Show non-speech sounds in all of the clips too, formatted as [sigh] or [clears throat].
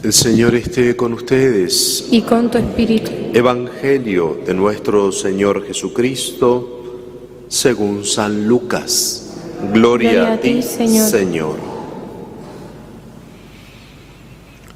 El Señor esté con ustedes. y con tu espíritu. Evangelio de nuestro Señor Jesucristo según San Lucas. Gloria, a ti, Señor.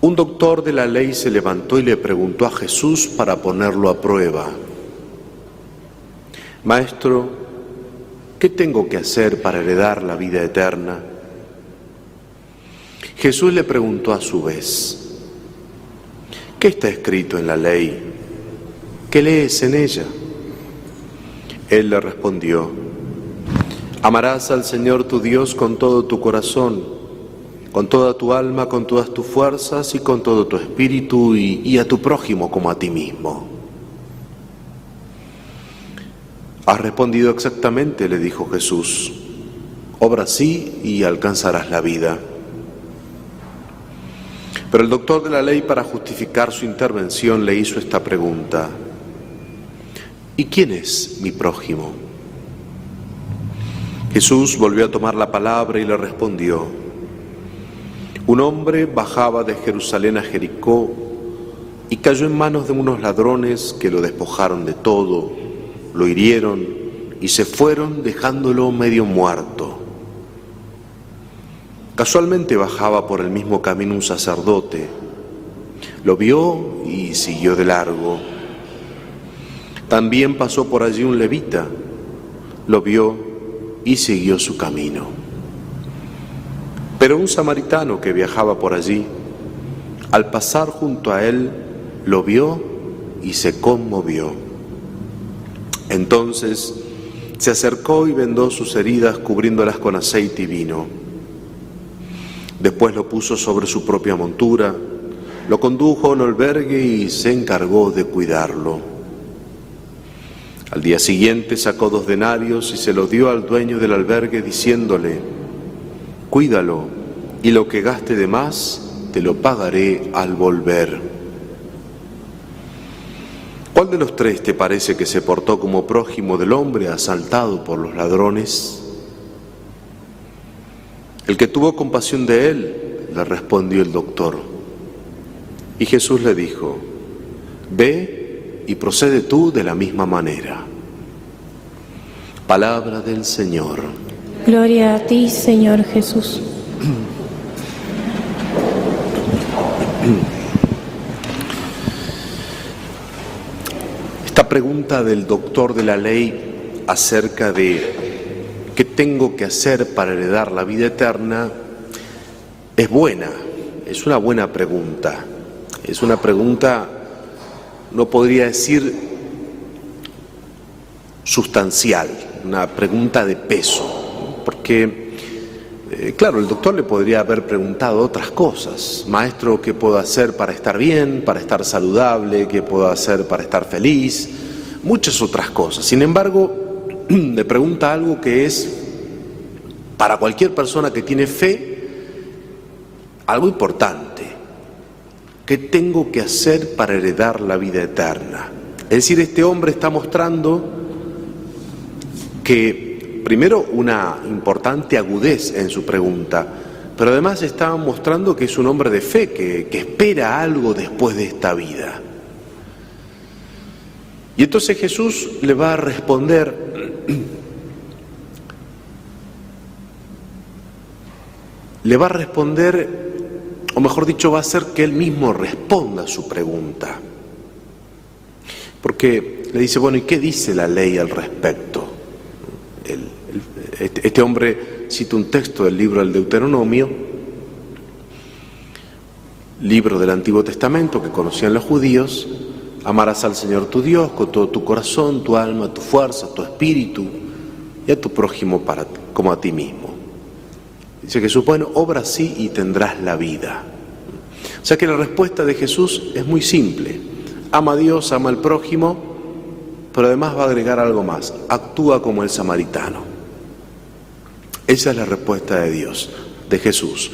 Un doctor de la ley se levantó y le preguntó a Jesús para ponerlo a prueba. Maestro, ¿qué tengo que hacer para heredar la vida eterna? Jesús le preguntó a su vez, ¿qué está escrito en la ley? ¿Qué lees en ella? Él le respondió, amarás al Señor tu Dios con todo tu corazón, con toda tu alma, con todas tus fuerzas y con todo tu espíritu y, a tu prójimo como a ti mismo. Has respondido exactamente, le dijo Jesús. Obra así y alcanzarás la vida. Pero el doctor de la ley, para justificar su intervención, le hizo esta pregunta. ¿Y quién es mi prójimo? Jesús volvió a tomar la palabra y le respondió. Un hombre bajaba de Jerusalén a Jericó y cayó en manos de unos ladrones que lo despojaron de todo, lo hirieron y se fueron dejándolo medio muerto. Casualmente bajaba por el mismo camino un sacerdote. Lo vio y siguió de largo. También pasó por allí un levita. Lo vio y siguió su camino. Pero un samaritano que viajaba por allí, al pasar junto a él, lo vio y se conmovió. Entonces se acercó y vendó sus heridas cubriéndolas con aceite y vino Después lo puso sobre su propia montura, lo condujo a un albergue y se encargó de cuidarlo. Al día siguiente sacó dos denarios y se los dio al dueño del albergue diciéndole, cuídalo y lo que gaste de más te lo pagaré al volver. ¿Cuál de los tres te parece que se portó como prójimo del hombre asaltado por los ladrones? El que tuvo compasión de él, le respondió el doctor. Y Jesús le dijo, ve y procede tú de la misma manera. Palabra del Señor. Gloria a ti, Señor Jesús. Esta pregunta del doctor de la ley acerca de ¿qué tengo que hacer para heredar la vida eterna? Es buena, es una buena pregunta. Es una pregunta, no podría decir sustancial, una pregunta de peso, porque, eh, claro, el doctor le podría haber preguntado otras cosas. Maestro, ¿qué puedo hacer para estar bien, para estar saludable? ¿Qué puedo hacer para estar feliz? Muchas otras cosas. Sin embargo, [clears throat] le pregunta algo que es para cualquier persona que tiene fe algo importante. ¿Qué tengo que hacer para heredar la vida eterna? Es decir, este hombre está mostrando que primero una importante agudez en su pregunta, pero además está mostrando que es un hombre de fe, que, que espera algo después de esta vida. Y entonces Jesús le va a responder, [clears throat] le va a responder, o mejor dicho, va a hacer que él mismo responda a su pregunta. Porque le dice, bueno, ¿y qué dice la ley al respecto? este, este hombre cita un texto del libro del Deuteronomio, libro del Antiguo Testamento que conocían los judíos, Amarás al Señor tu Dios con todo tu corazón, tu alma, tu fuerza, tu espíritu y a tu prójimo para, como a ti mismo. Dice Jesús, bueno, obra así y tendrás la vida. O sea que la respuesta de Jesús es muy simple. Ama a Dios, ama al prójimo, pero además va a agregar algo más. Actúa como el samaritano. Esa es la respuesta de Dios, de Jesús.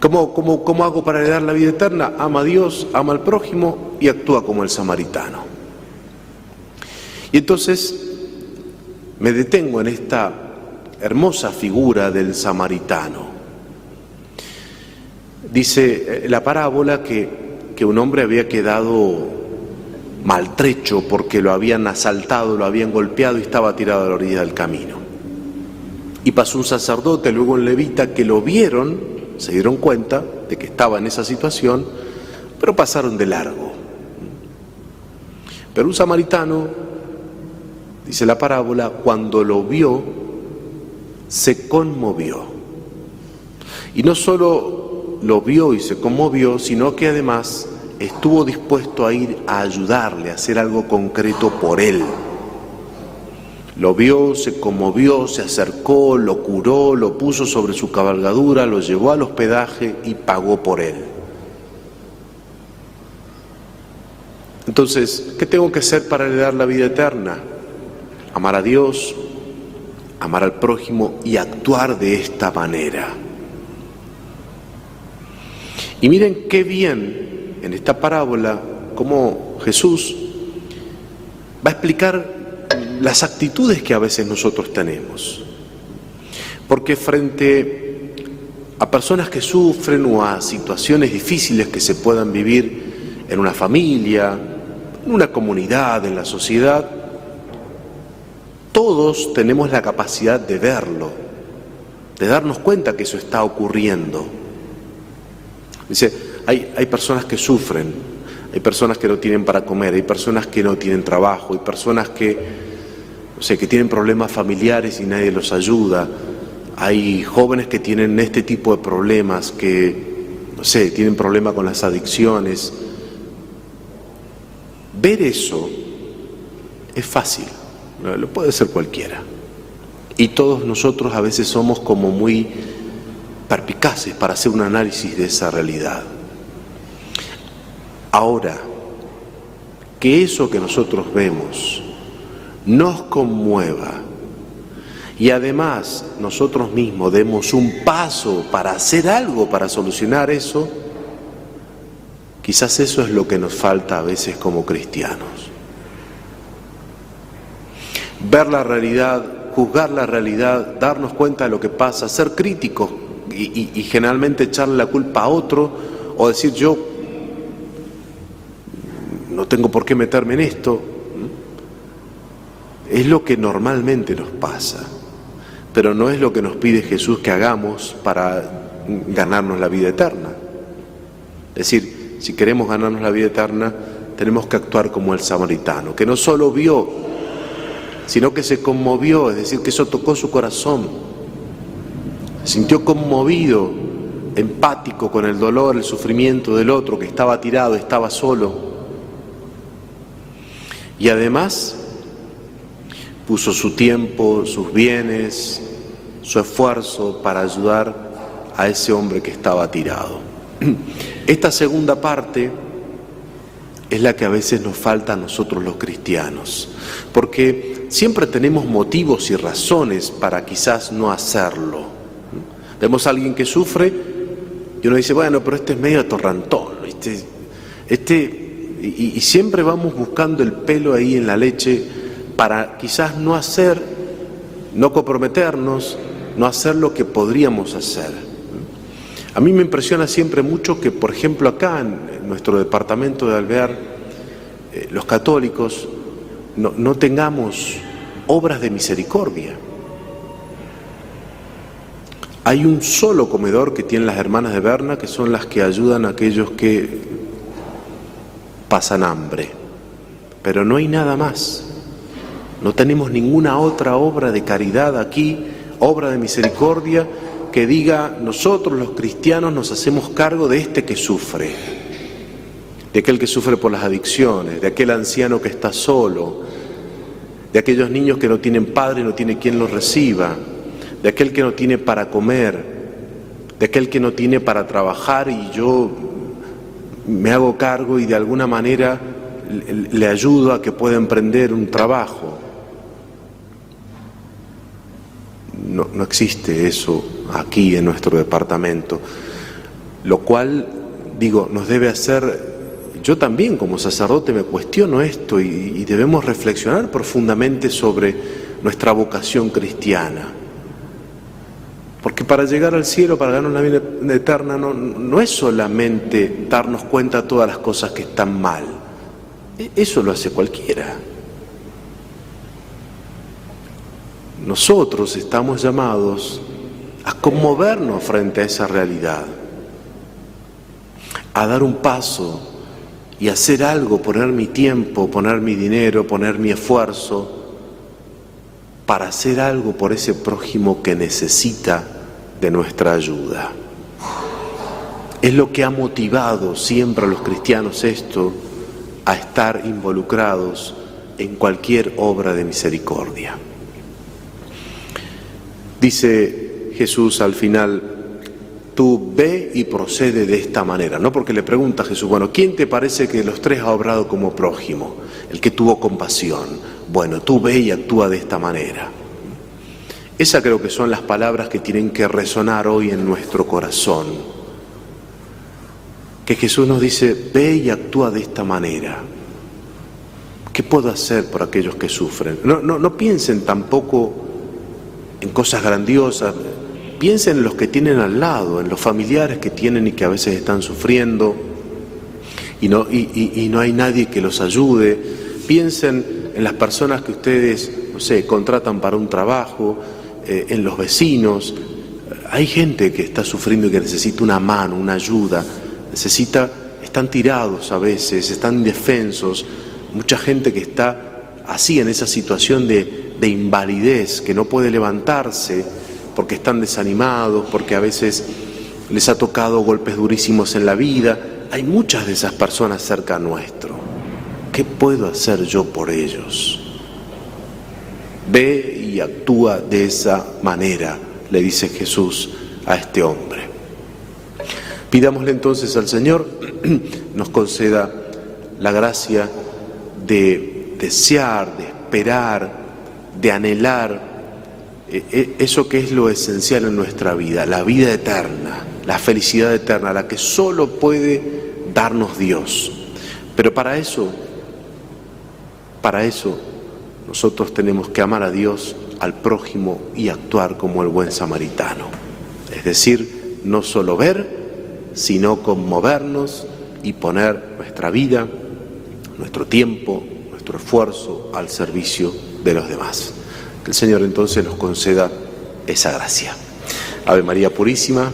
¿Cómo, cómo, hago para heredar la vida eterna? Ama a Dios, ama al prójimo y actúa como el samaritano. Y entonces me detengo en esta hermosa figura del samaritano. dice eh, la parábola que, que un hombre había quedado maltrecho porque lo habían asaltado, lo habían golpeado y estaba tirado a la orilla del camino. Y pasó un sacerdote, luego un levita, que lo vieron, se dieron cuenta de que estaba en esa situación, pero pasaron de largo. Pero un samaritano, dice la parábola, cuando lo vio, se conmovió. Y no solo lo vio y se conmovió, sino que además estuvo dispuesto a ir a ayudarle, a hacer algo concreto por él. Lo vio, se conmovió, se acercó, lo curó, lo puso sobre su cabalgadura, lo llevó al hospedaje y pagó por él. Entonces, ¿qué tengo que hacer para heredar la vida eterna? Amar a Dios, amar al prójimo y actuar de esta manera. Y miren qué bien en esta parábola cómo Jesús va a explicar las actitudes que a veces nosotros tenemos. Porque frente a personas que sufren o a situaciones difíciles que se puedan vivir en una familia, en una comunidad, en la sociedad, todos tenemos la capacidad de verlo, de darnos cuenta que eso está ocurriendo. Dice, hay, hay personas que sufren, hay personas que no tienen para comer, hay personas que no tienen trabajo, hay personas que o sea, que tienen problemas familiares y nadie los ayuda. Hay jóvenes que tienen este tipo de problemas, que, no sé, tienen problemas con las adicciones. Ver eso es fácil, lo puede ser cualquiera. Y todos nosotros a veces somos como muy perpicaces para hacer un análisis de esa realidad. Ahora, que eso que nosotros vemos, nos conmueva y además nosotros mismos demos un paso para hacer algo para solucionar eso, quizás eso es lo que nos falta a veces como cristianos. Ver la realidad, juzgar la realidad, darnos cuenta de lo que pasa, ser críticos y, generalmente echarle la culpa a otro o decir yo no tengo por qué meterme en esto, es lo que normalmente nos pasa, pero no es lo que nos pide Jesús que hagamos para ganarnos la vida eterna. Es decir, si queremos ganarnos la vida eterna, tenemos que actuar como el samaritano, que no solo vio, sino que se conmovió, es decir, que eso tocó su corazón, se sintió conmovido, empático con el dolor, el sufrimiento del otro que estaba tirado, estaba solo. Y además puso su tiempo, sus bienes, su esfuerzo para ayudar a ese hombre que estaba tirado. [clears throat] Esta segunda parte es la que a veces nos falta a nosotros los cristianos, porque siempre tenemos motivos y razones para quizás no hacerlo. Vemos a alguien que sufre y uno dice, bueno, pero este es medio atorrantón, este, este y, y siempre vamos buscando el pelo ahí en la leche para quizás no hacer, no comprometernos, no hacer lo que podríamos hacer. A mí me impresiona siempre mucho que, por ejemplo, acá en nuestro departamento de Alvear, eh, los católicos no, no tengamos obras de misericordia. Hay un solo comedor que tienen las hermanas de Berna, que son las que ayudan a aquellos que pasan hambre, pero no hay nada más. No tenemos ninguna otra obra de caridad aquí, obra de misericordia, que diga nosotros los cristianos nos hacemos cargo de este que sufre, de aquel que sufre por las adicciones, de aquel anciano que está solo, de aquellos niños que no tienen padre no tiene quien los reciba, de aquel que no tiene para comer, de aquel que no tiene para trabajar y yo me hago cargo y de alguna manera le ayudo a que pueda emprender un trabajo. No, existe eso aquí en nuestro departamento, lo cual, digo, nos debe hacer, yo también como sacerdote me cuestiono esto y, y debemos reflexionar profundamente sobre nuestra vocación cristiana. Porque para llegar al cielo, para ganar una vida eterna, no, no es solamente darnos cuenta de todas las cosas que están mal. E, eso lo hace cualquiera. Nosotros estamos llamados a conmovernos frente a esa realidad, a dar un paso y hacer algo, poner mi tiempo, poner mi dinero, poner mi esfuerzo para hacer algo por ese prójimo que necesita de nuestra ayuda. Es lo que ha motivado siempre a los cristianos esto, a estar involucrados en cualquier obra de misericordia. Dice Jesús al final, tú ve y procede de esta manera, ¿no? Porque le pregunta a Jesús, bueno, ¿quién te parece que los tres ha obrado como prójimo? El que tuvo compasión. Bueno, tú ve y actúa de esta manera. Esas creo que son las palabras que tienen que resonar hoy en nuestro corazón. Que Jesús nos dice, ve y actúa de esta manera. ¿Qué puedo hacer por aquellos que sufren? No, no, no piensen tampoco en cosas grandiosas. Piensen en los que tienen al lado, en los familiares que tienen y que a veces están sufriendo y no, y, no hay nadie que los ayude. Piensen en las personas que ustedes, no sé, contratan para un trabajo, eh, en los vecinos. Hay gente que está sufriendo y que necesita una mano, una ayuda, necesita, están tirados a veces, están indefensos. Mucha gente que está así en esa situación de, de invalidez, que no puede levantarse porque están desanimados, porque a veces les ha tocado golpes durísimos en la vida. Hay muchas de esas personas cerca nuestro. ¿Qué puedo hacer yo por ellos? Ve y actúa de esa manera, le dice Jesús a este hombre. Pidámosle entonces al Señor [clears throat] nos conceda la gracia de desear, de esperar, de anhelar eh, eh, eso que es lo esencial en nuestra vida, la vida eterna, la felicidad eterna, la que solo puede darnos Dios. Pero para eso, para eso, nosotros tenemos que amar a Dios, al prójimo y actuar como el buen samaritano. Es decir, no solo ver, sino conmovernos y poner nuestra vida, nuestro tiempo, nuestro esfuerzo al servicio de los demás. Que el Señor entonces nos conceda esa gracia. Ave María Purísima.